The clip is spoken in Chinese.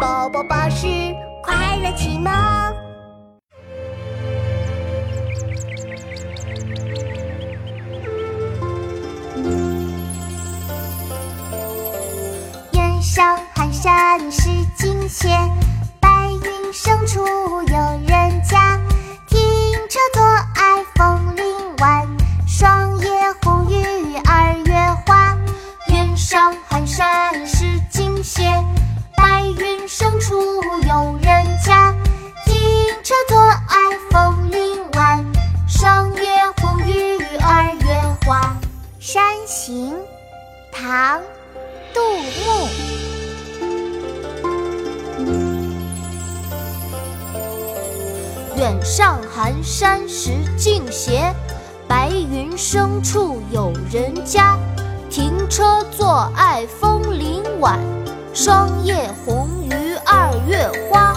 宝宝巴士快乐启蒙。远上寒山石径斜，白云深处有人家。停车坐爱枫林晚，霜叶红于二月花。远上寒山石径斜，行，唐，杜牧。远上寒山石径斜，白云深处有人家。停车坐爱枫林晚，霜叶红于二月花。